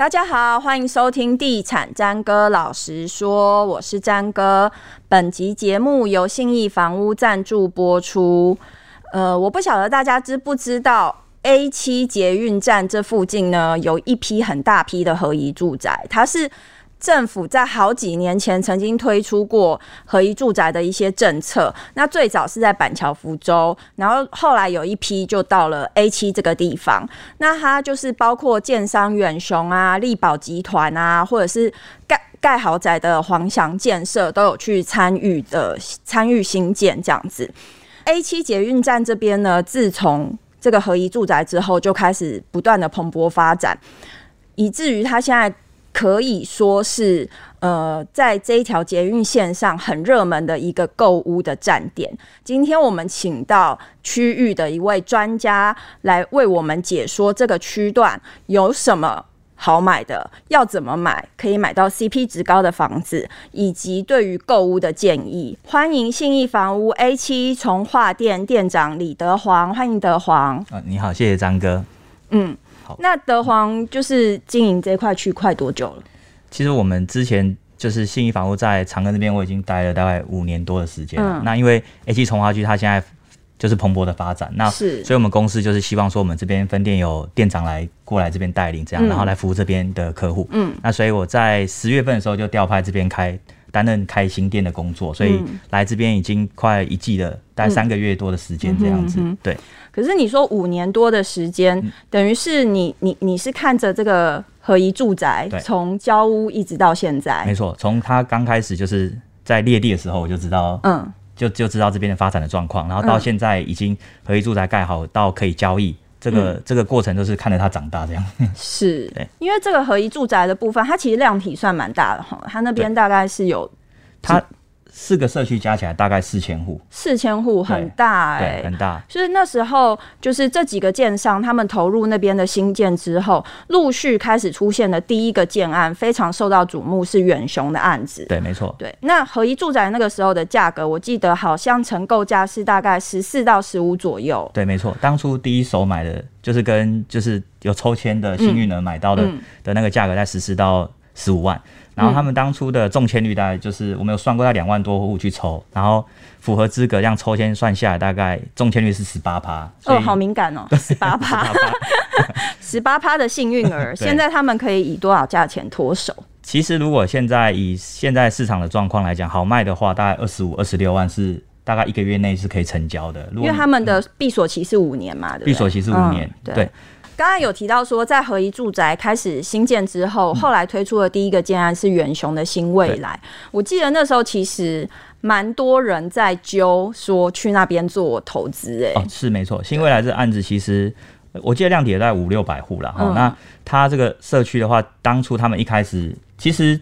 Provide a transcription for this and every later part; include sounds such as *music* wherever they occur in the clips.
大家好，欢迎收听《地产詹哥老实说》，我是詹哥。本集节目由信义房屋赞助播出。呃，我不晓得大家知不知道，A 七捷运站这附近呢，有一批很大批的合宜住宅，它是。政府在好几年前曾经推出过合一住宅的一些政策，那最早是在板桥福州，然后后来有一批就到了 A7 这个地方，那它就是包括建商远雄啊、力宝集团啊，或者是盖盖豪宅的皇祥建设都有去参与的，参与新建这样子。A7 捷运站这边呢，自从这个合一住宅之后，就开始不断的蓬勃发展，以至于它现在。可以说是呃，在这一条捷运线上很热门的一个购物的站点。今天我们请到区域的一位专家来为我们解说这个区段有什么好买的，要怎么买可以买到 CP 值高的房子，以及对于购物的建议。欢迎信义房屋 A 七从化店店长李德煌，欢迎德煌。啊，你好，谢谢张哥。嗯。那德皇就是经营这块区快多久了？其实我们之前就是信义房屋在长庚那边，我已经待了大概五年多的时间了。嗯、那因为 A7 重划区它现在就是蓬勃的发展，那是，所以我们公司就是希望说，我们这边分店有店长来过来这边带领，这样、嗯、然后来服务这边的客户。嗯，那所以我在十月份的时候就调派这边开担任开新店的工作，所以来这边已经快一季了，大概三个月多的时间这样子。嗯、对。可是你说五年多的时间，嗯、等于是你你你是看着这个合一住宅从交屋一直到现在，没错，从他刚开始就是在列地的时候我就知道，嗯，就就知道这边的发展的状况，然后到现在已经合一住宅盖好到可以交易，这个、嗯、这个过程都是看着他长大这样。*laughs* 是，因为这个合一住宅的部分，它其实量体算蛮大的哈，它那边大概是有它。四个社区加起来大概四千户，四千户很大哎、欸，很大。所以那时候就是这几个建商他们投入那边的新建之后，陆续开始出现的第一个建案，非常受到瞩目，是远雄的案子。对，没错。对，那合一住宅那个时候的价格，我记得好像成购价是大概十四到十五左右。对，没错。当初第一手买的就是跟就是有抽签的幸运儿买到的、嗯、的那个价格在十四到十五万。然后他们当初的中签率大概就是我们有算过，在两万多户去抽，然后符合资格这样抽签算下来，大概中签率是十八趴。哦，好敏感哦，十八趴，十八趴的幸运儿，现在他们可以以多少价钱脱手？其实如果现在以现在市场的状况来讲，好卖的话，大概二十五、二十六万是大概一个月内是可以成交的。因为他们的闭锁期是五年嘛，对不对？闭锁期是五年，嗯、对。刚刚有提到说，在合一住宅开始新建之后，后来推出的第一个建案是远雄的新未来。我记得那时候其实蛮多人在揪说去那边做投资，哎，哦，是没错。新未来这个案子其实我记得量体也在五六百户了哈。那他这个社区的话，当初他们一开始其实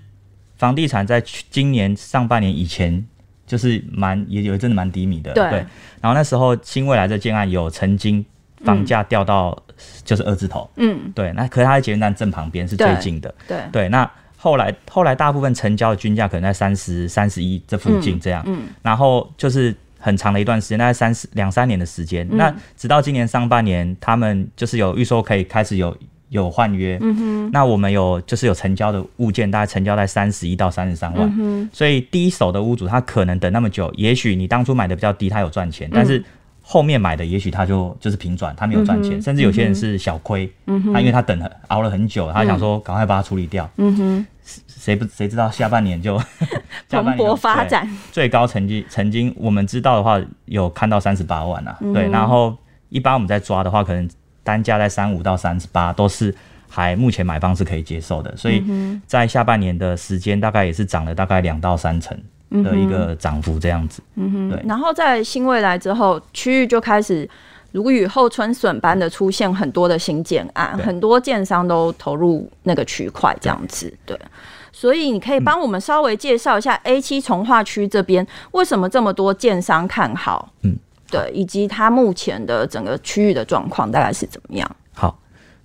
房地产在今年上半年以前就是蛮也有真的蛮低迷的，对。然后那时候新未来这建案有曾经房价掉到。就是二字头，嗯，对，那可是它在捷运站正旁边，是最近的，对，对，那后来后来大部分成交的均价可能在三十三十一这附近这样，嗯，嗯，然后就是很长的一段时间，大概三十两三年的时间，嗯，那直到今年上半年，他们就是有预售可以开始有有换约，嗯哼，那我们有就是有成交的物件，大概成交在三十一到三十三万，嗯，所以第一手的屋主他可能等那么久，也许你当初买的比较低，他有赚钱，但是。后面买的也许他就就是平转，他没有赚钱，嗯，甚至有些人是小亏，嗯，他因为他等了熬了很久，他想说赶快把它处理掉，嗯哼，谁不谁知道下半年就 *laughs* 蓬勃发展，最高成绩曾经我们知道的话有看到三十八万啊，嗯，对，然后一般我们在抓的话，可能单价在三五到三十八都是还目前买方是可以接受的，所以在下半年的时间大概也是涨了大概两到三成。的一个涨幅这样子，嗯哼，对。然后在新未来之后，区域就开始如雨后春笋般的出现很多的新建案，很多建商都投入那个区块这样子，对。对，所以你可以帮我们稍微介绍一下 A 七从化区这边为什么这么多建商看好，嗯，对，以及它目前的整个区域的状况大概是怎么样？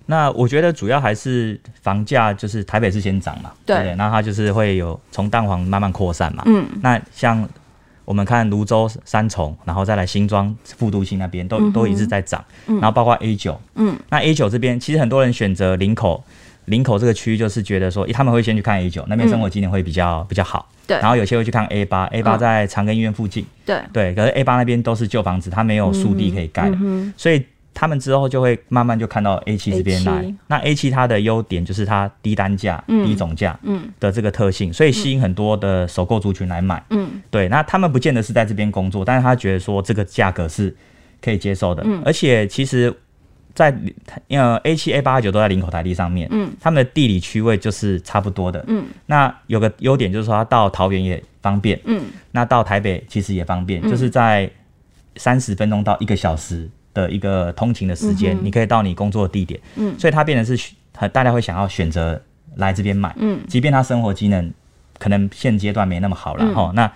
那我觉得主要还是房价，就是台北是先涨嘛，对，对，那它就是会有从蛋黄慢慢扩散嘛，嗯，那像我们看泸州三重，然后再来新庄、复都新那边都、嗯、都一直在涨，然后包括 A 九，嗯，那 A 九这边其实很多人选择林口，林口这个区域就是觉得说，他们会先去看 A 九，那边生活机能会比较、嗯、比较好。对。然后有些会去看 A 八，A 八在长庚医院附近。对。对，可是 A 八那边都是旧房子，它没有树地可以盖、嗯，所以他们之后就会慢慢就看到 A 七这边来。A7 那 A 七它的优点就是它低单价、嗯、低总价的这个特性，所以吸引很多的首购族群来买。嗯。对，那他们不见得是在这边工作，但是他觉得说这个价格是可以接受的，嗯、而且其实。在呃 A 七 A 八 A 九都在林口台地上面，嗯，他们的地理区位就是差不多的，嗯，那有个优点就是说它到桃园也方便，嗯，那到台北其实也方便，嗯、就是在三十分钟到一个小时的一个通勤的时间、嗯，你可以到你工作的地点，嗯，所以它变成是很大家会想要选择来这边买，嗯，即便他生活机能可能现阶段没那么好了哈、嗯，那。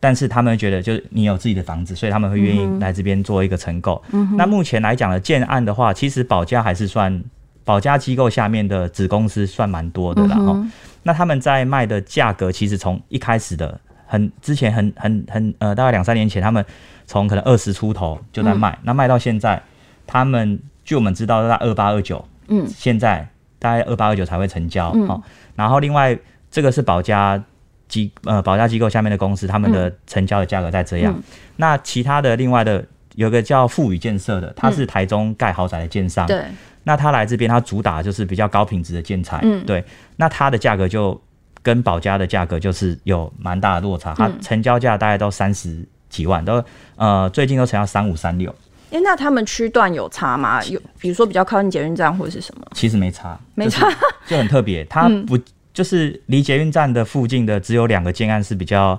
但是他们觉得，就是你有自己的房子，所以他们会愿意来这边做一个承购、嗯。那目前来讲的建案的话，其实保家还是算保家机构下面的子公司算蛮多的啦。哈、嗯，那他们在卖的价格，其实从一开始的很之前很很很呃，大概两三年前，他们从可能二十出头就在卖、嗯，那卖到现在，他们据我们知道在二八二九，嗯，现在大概二八二九才会成交。嗯，然后另外这个是保家。机呃，保家机构下面的公司，他们的成交的价格在这样、嗯。那其他的另外的有个叫富宇建设的，他是台中盖豪宅的建商。对、嗯。那他来这边，他主打就是比较高品质的建材。嗯。对。那他的价格就跟保家的价格就是有蛮大的落差。它成交价大概都三十几万，都呃最近都成交三五三六。哎、欸，那他们区段有差吗？有，比如说比较靠近捷运站或者是什么？其实没差，没差，就是、就很特别。它不。嗯就是离捷运站的附近的只有两个建案是比较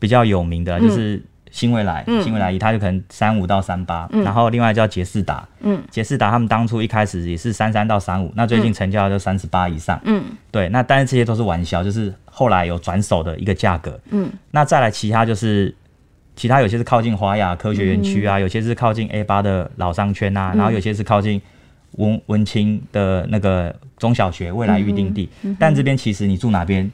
比较有名的，嗯、就是新未来、嗯、新未来一，它就可能三五到三八、嗯，然后另外叫杰士达，嗯，杰士达他们当初一开始也是三三到三五，那最近成交就三十八以上，嗯，对，那但是这些都是玩笑，就是后来有转手的一个价格，嗯，那再来其他就是其他有些是靠近华雅科学园区啊、嗯，有些是靠近 A 八的老商圈啊、嗯，然后有些是靠近。文文青的那个中小学未来预定地，但这边其实你住哪边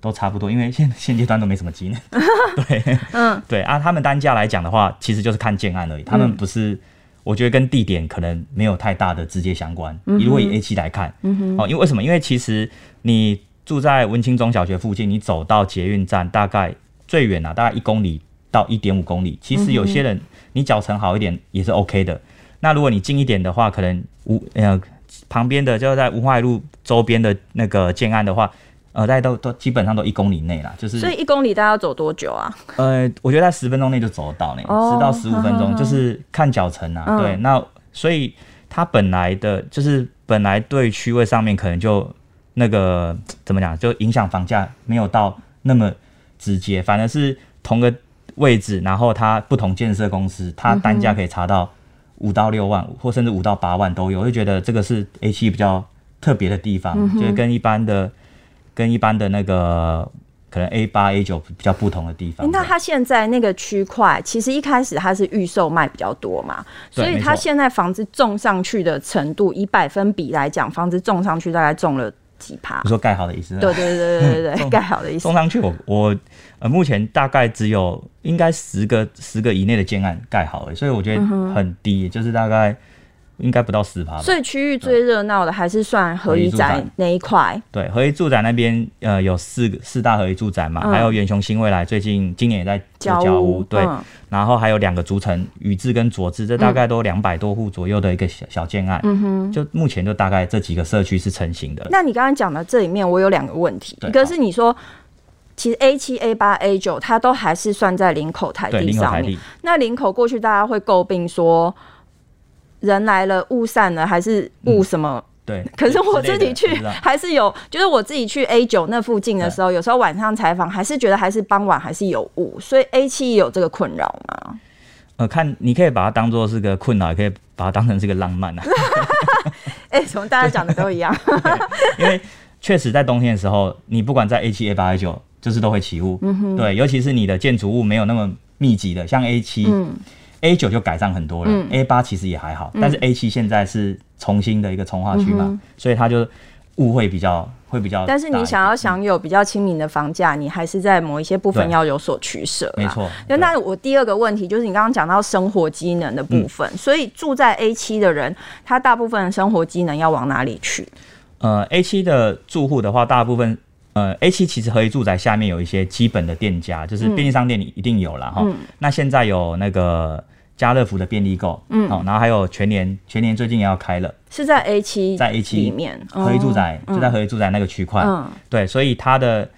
都差不多，因为现现阶段都没什么机能。*laughs* 对，嗯，对啊，他们单价来讲的话，其实就是看建案而已，他们不是，我觉得跟地点可能没有太大的直接相关。嗯、如果以 A 七来看，嗯哦，因为为什么？因为其实你住在文清中小学附近，你走到捷运站大概最远啊，大概一公里到一点五公里，其实有些人你脚程好一点也是 OK 的。那如果你近一点的话，可能无呃旁边的就在文化路周边的那个建案的话，呃，大家都都基本上都一公里内啦，就是。所以一公里大概要走多久啊？呃，我觉得在十分钟内就走得到呢，十、哦、到十五分钟、嗯，就是看脚程啊、嗯。对，那所以它本来的就是本来对区位上面可能就那个怎么讲，就影响房价没有到那么直接，反而是同个位置，然后它不同建设公司，它单价可以查到。五到六万，或甚至五到八万都有，我就觉得这个是 A 七比较特别的地方，嗯、就是跟一般的、跟一般的那个可能 A 八、A 九比较不同的地方。那它现在那个区块，其实一开始它是预售卖比较多嘛，所以它现在房子种上去的程度，以百分比来讲，房子种上去大概种了。几趴？你说盖好的意思？对对对对对对，*laughs* 盖好的意思。送上去我，我我呃，目前大概只有应该十个十个以内的建案盖好了，所以我觉得很低，嗯、就是大概。应该不到十趴，所以区域最热闹的还是算合一宅那一块。对，合一住宅那边呃有四个四大合一住宅嘛，嗯、还有远雄新未来最近今年也在交屋，屋对、嗯，然后还有两个竹城宇治跟佐治，这大概都两百多户左右的一个小小建案。嗯哼，就目前就大概这几个社区是成型的。那你刚刚讲的这里面，我有两个问题，一个是你说其实 A 七、A 八、A 九它都还是算在林口台地上面，那林口过去大家会诟病说。人来了，雾散了，还是雾什么、嗯？对。可是我自己去还是有，就是我自己去 A 九那附近的时候，有时候晚上采访还是觉得还是傍晚还是有雾，所以 A 七有这个困扰吗？呃，看你可以把它当做是个困扰，也可以把它当成是个浪漫啊。哎、欸，怎么大家讲的都一样？*laughs* 因为确实在冬天的时候，你不管在 A 七、A 八、A 九，就是都会起雾。嗯哼。对，尤其是你的建筑物没有那么密集的，像 A 七。嗯。A 九就改善很多了，嗯，A 八其实也还好，嗯，但是 A 七现在是重新的一个从化区嘛，嗯，所以它就误会比较会比较。但是你想要享有比较亲民的房价，你还是在某一些部分要有所取舍。没错。那我第二个问题就是你刚刚讲到生活机能的部分，嗯，所以住在 A 七的人，他大部分的生活机能要往哪里去？呃，A 七的住户的话，大部分呃 A 七其实合一住宅下面有一些基本的店家，就是便利商店你一定有了哈。嗯、那现在有那个家乐福的便利购，嗯，好，然后还有全年，全年最近也要开了，是在 A 七在 A 七里面合一住宅，哦、就在合一住宅那个区块，嗯，对，所以它的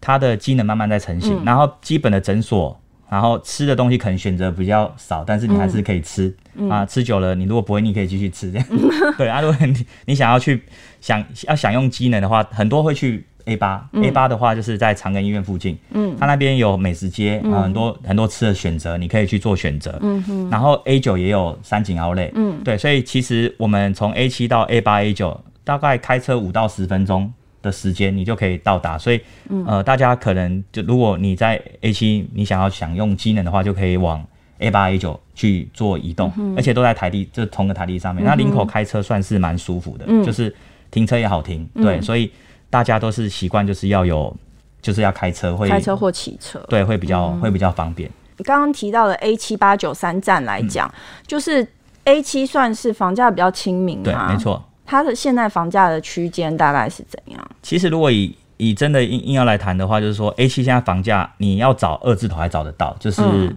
它的机能慢慢在成型，嗯、然后基本的诊所。然后吃的东西可能选择比较少，但是你还是可以吃、嗯、啊。吃久了，你如果不会腻，可以继续吃这样。*laughs* 嗯、对啊，如果你你想要去想要享用机能的话，很多会去 A 八、嗯。A 八的话就是在长庚医院附近，嗯，它那边有美食街，很多很多吃的选择，你可以去做选择。嗯哼。然后 A 九也有三井奥莱，嗯，对，所以其实我们从 A 七到 A 八 A 九，大概开车五到十分钟。的时间你就可以到达，所以，呃，大家可能就如果你在 A 七，你想要享用机能的话，就可以往 A 八 A 九去做移动，嗯、而且都在台地，就同个台地上面。嗯、那林口开车算是蛮舒服的，嗯、就是停车也好停，嗯、对，所以大家都是习惯就是要有，就是要开车会开车或骑车，对，会比较、嗯、会比较方便。你刚刚提到的 A 七八九三站来讲，嗯、就是 A 七算是房价比较亲民，对，没错。它的现在房价的区间大概是怎样？其实如果以以真的硬硬要来谈的话，就是说 A 七现在房价你要找二字头还找得到，就是、嗯、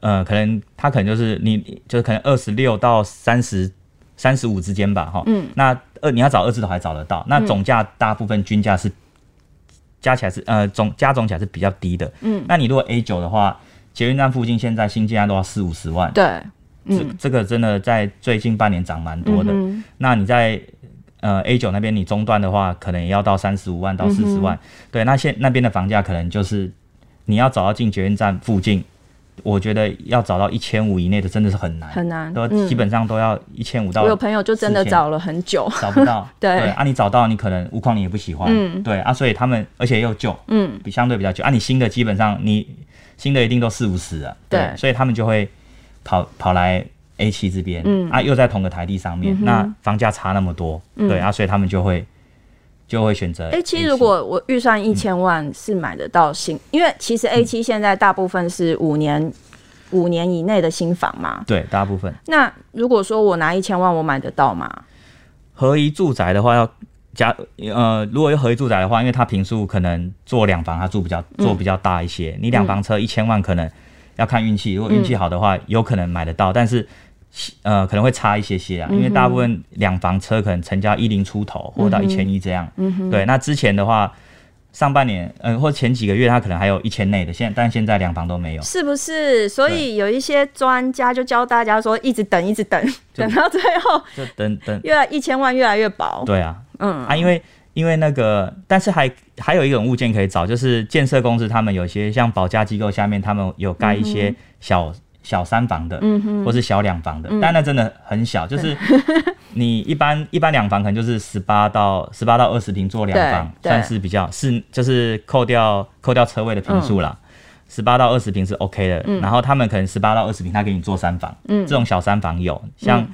呃，可能它可能就是你就是可能二十六到三十三十五之间吧，哈，嗯，那二你要找二字头还找得到，那总价大部分均价是加起来是呃总加总起来是比较低的，嗯，那你如果 A 九的话，捷运站附近现在新建案都要四五十万，对。这这个真的在最近半年涨蛮多的。嗯、那你在呃 A 九那边，你中段的话，可能也要到三十五万到四十万。对，那现那边的房价可能就是你要找到进捷运站附近，我觉得要找到一千五以内的真的是很难，很难，都基本上都要一千五到。我有朋友就真的找了很久，找不到。*laughs* 对，啊，你找到你可能屋况你也不喜欢，嗯，对啊，所以他们而且又旧，嗯，比相对比较旧啊，你新的基本上你新的一定都四五十啊，对，所以他们就会跑跑来。A 七这边，嗯。啊，又在同个台地上面，那房价差那么多，嗯、对啊，所以他们就会就会选择 A 七。如果我预算一千万是买得到新，嗯、因为其实 A 七现在大部分是五年五、嗯、年以内的新房嘛，对，大部分。那如果说我拿一千万，我买得到吗？合一住宅的话要加呃，如果要合一住宅的话，因为它平数可能做两房，它住比较做比较大一些，嗯、你两房车一千万可能要看运气，如果运气好的话，嗯、有可能买得到，但是。呃，可能会差一些些啊，因为大部分两房车可能成交一零出头，或到一千一这样。嗯哼。对，那之前的话，上半年，嗯、呃，或前几个月，它可能还有一千内的，现但现在两房都没有。是不是？所以有一些专家就教大家说，一直等，一直等，等到最后，就等等，越来一千万越来越薄。对啊，嗯啊，因为因为那个，但是还还有一种物件可以找，就是建设公司他们有些像保价机构下面，他们有盖一些小。嗯小三房的，嗯哼，或是小两房的，嗯、但那真的很小，就是 *laughs* 你一般一般两房可能就是十八到十八到二十平做两房，算是比较是就是扣掉扣掉车位的平数啦，十八、嗯、到二十平是 OK 的，嗯、然后他们可能十八到二十平，他给你做三房，嗯，这种小三房有像。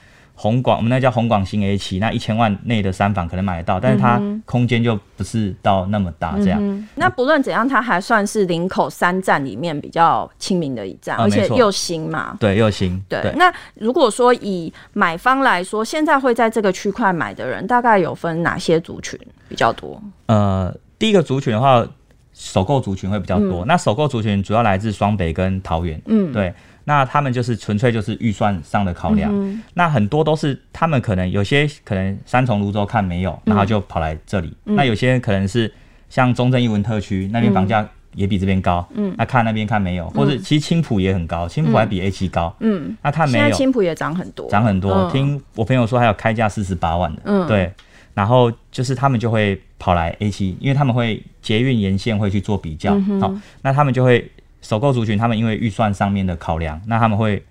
嗯宏广，我们那叫红广新 A 七，那一千万内的三房可能买得到，但是它空间就不是到那么大这样。嗯、那不论怎样，它还算是林口三站里面比较亲民的一站，嗯、而且又新嘛。对，又新。对。对那如果说以买方来说，现在会在这个区块买的人，大概有分哪些族群比较多？呃，第一个族群的话，首购族群会比较多。嗯、那首购族群主要来自双北跟桃园。嗯，对。那他们就是纯粹就是预算上的考量，嗯、那很多都是他们可能有些可能三重芦洲看没有，然后就跑来这里。嗯、那有些可能是像中正一文特区那边房价也比这边高，嗯，那看那边看没有，或者其实青浦也很高，青浦还比 A 七高，嗯，那看没有，青浦也涨很多，涨很多。嗯、听我朋友说还有开价四十八万的，嗯，对，然后就是他们就会跑来 A 七，因为他们会捷运沿线会去做比较，好，那他们就会。首购族群，他们因为预算上面的考量，那他们会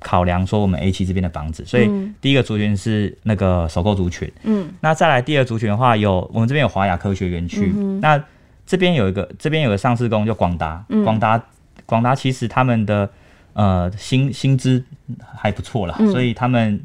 考量说我们 A 七这边的房子，所以第一个族群是那个首购族群。嗯，那再来第二族群的话，有我们这边有华雅科学园区，嗯、那这边有一个这边有个上市公司叫广达，广达广达其实他们的呃薪薪资还不错啦，嗯、所以他们。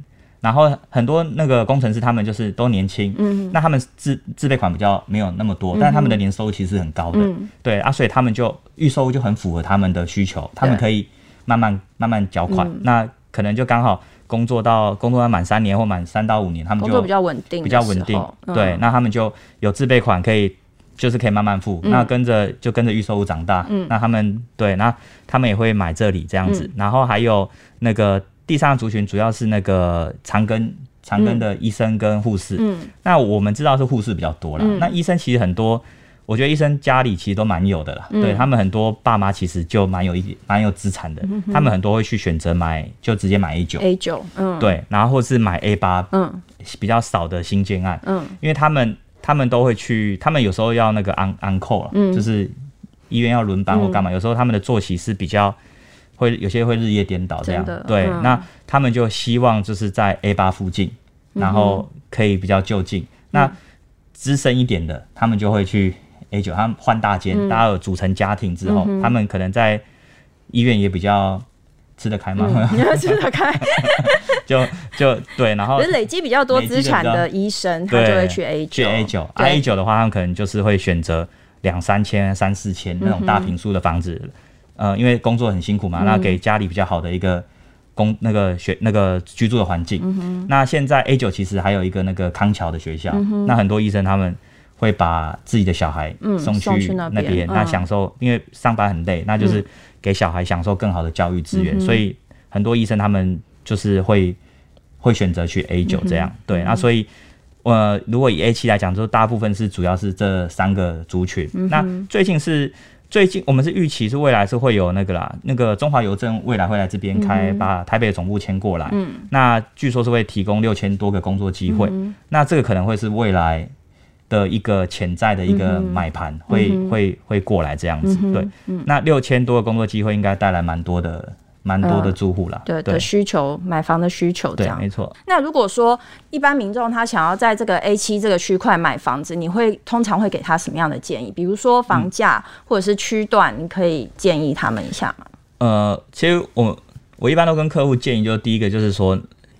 然后很多那个工程师，他们就是都年轻，嗯，那他们自自备款比较没有那么多，嗯、但他们的年收入其实很高的，嗯、对啊，所以他们就预收就很符合他们的需求，他们可以慢慢慢慢缴款，嗯、那可能就刚好工作到工作到满三年或满三到五年，他们就比较稳定，比较稳定。嗯、对，那他们就有自备款可以，就是可以慢慢付。嗯、那跟着就跟着预售屋长大。嗯，那他们对，那他们也会买这里这样子。嗯、然后还有那个第三个族群，主要是那个长庚长庚的医生跟护士。嗯，那我们知道是护士比较多了。嗯、那医生其实很多。我觉得医生家里其实都蛮有的啦，嗯、对他们很多爸妈其实就蛮有一点蛮有资产的，嗯、他们很多会去选择买就直接买 A 九。A 九，嗯，对，然后或是买 A 八，嗯，比较少的新建案，嗯，因为他们他们都会去，他们有时候要那个 on on call，嗯，就是医院要轮班或干嘛，嗯、有时候他们的作息是比较会有些会日夜颠倒这样，的对，嗯、那他们就希望就是在 A 八附近，然后可以比较就近，嗯、那资深一点的他们就会去。A 九，他们换大间，嗯、大家有组成家庭之后，嗯、他们可能在医院也比较吃得开嘛，你要、嗯、*laughs* 吃得开，*laughs* 就就对，然后累积比较多资产的医生，他就会去 A 九，去 A 九，A 九的话，他们可能就是会选择两三千、三四千那种大平数的房子，呃，因为工作很辛苦嘛，那给家里比较好的一个工那个学那个居住的环境。嗯、那现在 A 九其实还有一个那个康桥的学校，嗯、那很多医生他们。会把自己的小孩送去那边，那享受，因为上班很累，那就是给小孩享受更好的教育资源，所以很多医生他们就是会会选择去 A 九这样，对，那所以呃，如果以 A 七来讲，就大部分是主要是这三个族群。那最近是最近我们是预期是未来是会有那个啦，那个中华邮政未来会来这边开，把台北的总部迁过来，那据说是会提供六千多个工作机会，那这个可能会是未来。的一个潜在的一个买盘会、会会过来这样子，嗯、对，嗯、那六千多个工作机会应该带来蛮多的蛮多的住户啦，对的需求，买房的需求这样，对，没错。那如果说一般民众他想要在这个 A 七这个区块买房子，你会通常会给他什么样的建议？比如说房价或者是区段，你可以建议他们一下吗？嗯、呃，其实我我一般都跟客户建议，就是第一个就是说。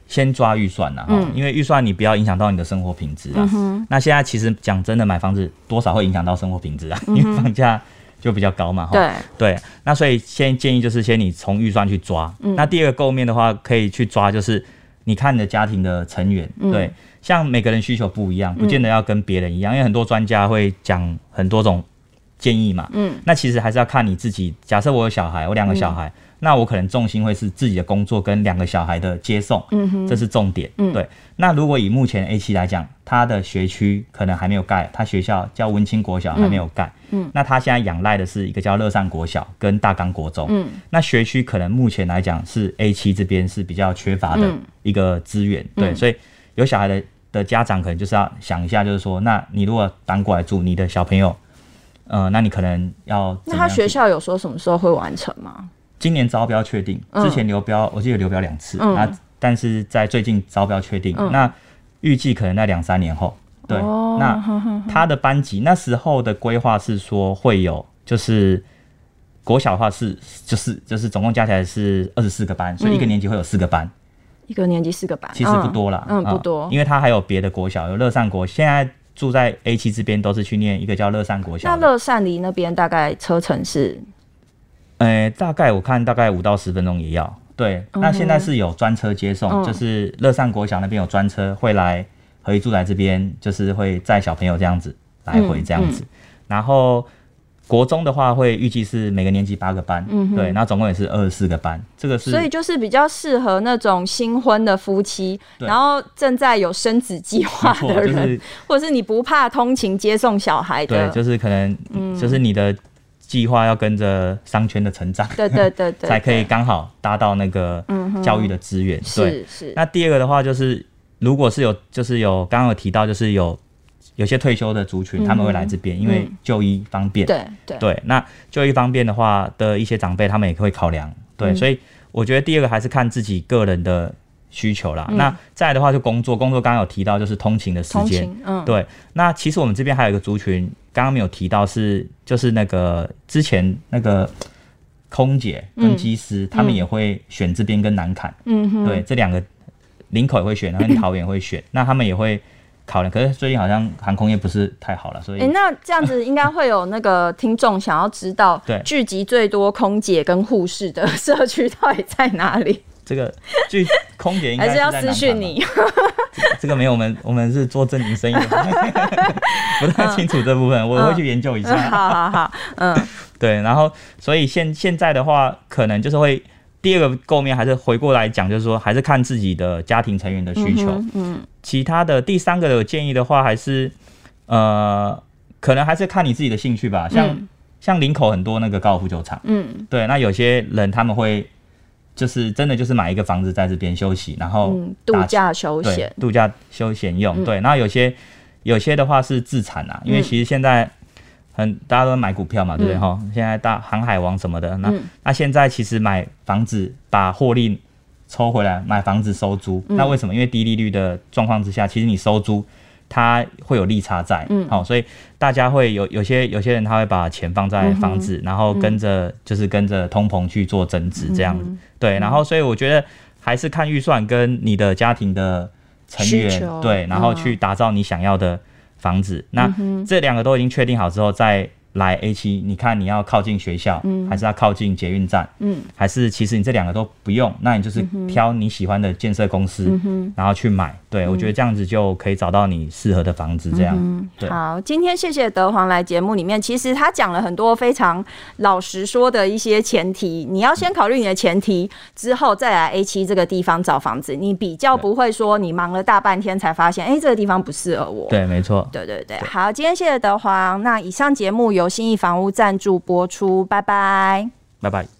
先抓预算呐，嗯，因为预算你不要影响到你的生活品质啊。嗯、那现在其实讲真的，买房子多少会影响到生活品质啊，嗯、因为房价就比较高嘛。对对，那所以先建议就是先你从预算去抓。嗯、那第二个构面的话，可以去抓就是你看你的家庭的成员，嗯、对，像每个人需求不一样，不见得要跟别人一样，嗯、因为很多专家会讲很多种建议嘛。嗯，那其实还是要看你自己。假设我有小孩，我两个小孩。嗯那我可能重心会是自己的工作跟两个小孩的接送，嗯哼，这是重点，嗯、对。那如果以目前 A 七来讲，他的学区可能还没有盖，他学校叫文清国小还没有盖，嗯，嗯，那他现在仰赖的是一个叫乐善国小跟大冈国中，嗯，那学区可能目前来讲是 A 七这边是比较缺乏的一个资源，嗯、对，所以有小孩的的家长可能就是要想一下，就是说，那你如果搬过来住，你的小朋友，呃，那你可能要，那他学校有说什么时候会完成吗？今年招标确定，之前流标，我记得流标两次，那但是在最近招标确定，那预计可能在两三年后，对，那他的班级那时候的规划是说会有，就是国小的话是就是就是总共加起来是二十四个班，所以一个年级会有四个班，一个年级四个班，其实不多啦，嗯，不多，因为他还有别的国小，有乐善国，现在住在 A 七这边都是去念一个叫乐善国小，那乐善离那边大概车程是？大概我看大概五到十分钟也要。对，那现在是有专车接送，嗯、就是乐善国小那边有专车会来合一住宅这边，就是会载小朋友这样子来回这样子。然后国中的话会预计是每个年级八个班，嗯、对，那总共也是二十四个班。这个是所以就是比较适合那种新婚的夫妻，然后正在有生子计划的人，就是、或者是你不怕通勤接送小孩的，对，就是可能，就是你的。计划要跟着商圈的成长，对对对 *laughs* 对，才可以刚好搭到那个教育的资源。对，是。那第二个的话就是，如果是有，就是有刚刚有提到，就是有有些退休的族群，他们会来这边，因为就医方便。对对对。那就医方便的话的一些长辈，他们也会考量。对，所以我觉得第二个还是看自己个人的需求啦。那再来的话就工作，工作刚刚有提到就是通勤的时间。嗯。对。那其实我们这边还有一个族群。刚刚没有提到是就是那个之前那个空姐跟机师，嗯、他们也会选这边跟南崁，嗯哼，对，这两个林口也会选，然后桃园会选，那他们也会考量。可是最近好像航空业不是太好了，所以、欸、那这样子应该会有那个听众想要知道，*laughs* 对，聚集最多空姐跟护士的社区到底在哪里？这个聚空姐应该 *laughs* 还是要私讯你。*laughs* 这个没有，我们我们是做正经生意的，*laughs* 不太清楚这部分，我会去研究一下。嗯、*laughs* 好好好，嗯，对，然后所以现现在的话，可能就是会第二个构面还是回过来讲，就是说还是看自己的家庭成员的需求。嗯，嗯，其他的第三个的建议的话，还是呃，可能还是看你自己的兴趣吧。像、嗯、像林口很多那个高尔夫球场，嗯，对，那有些人他们会。就是真的就是买一个房子在这边休息，然后、嗯、度假休闲，度假休闲用、嗯。对，然后有些有些的话是自产啊，因为其实现在很大家都买股票嘛，对不对哈、嗯？现在大航海王什么的，那、嗯、那现在其实买房子把获利抽回来，买房子收租、嗯，那为什么？因为低利率的状况之下，其实你收租。它会有利差在，嗯，好、哦，所以大家会有有些有些人他会把钱放在房子，嗯、然后跟着、嗯、就是跟着通膨去做增值这样子、嗯，对，然后所以我觉得还是看预算跟你的家庭的成员，对，然后去打造你想要的房子。嗯、那这两个都已经确定好之后，再。来 A 七，你看你要靠近学校，嗯，还是要靠近捷运站，嗯，还是其实你这两个都不用，那你就是挑你喜欢的建设公司，嗯，然后去买。对、嗯、我觉得这样子就可以找到你适合的房子。这样、嗯，对。好，今天谢谢德皇来节目里面，其实他讲了很多非常老实说的一些前提，你要先考虑你的前提，之后再来 A 七这个地方找房子，你比较不会说你忙了大半天才发现，哎、欸，这个地方不适合我。对，没错。对对对，好，今天谢谢德皇。那以上节目由新亿房屋赞助播出，拜拜，拜拜。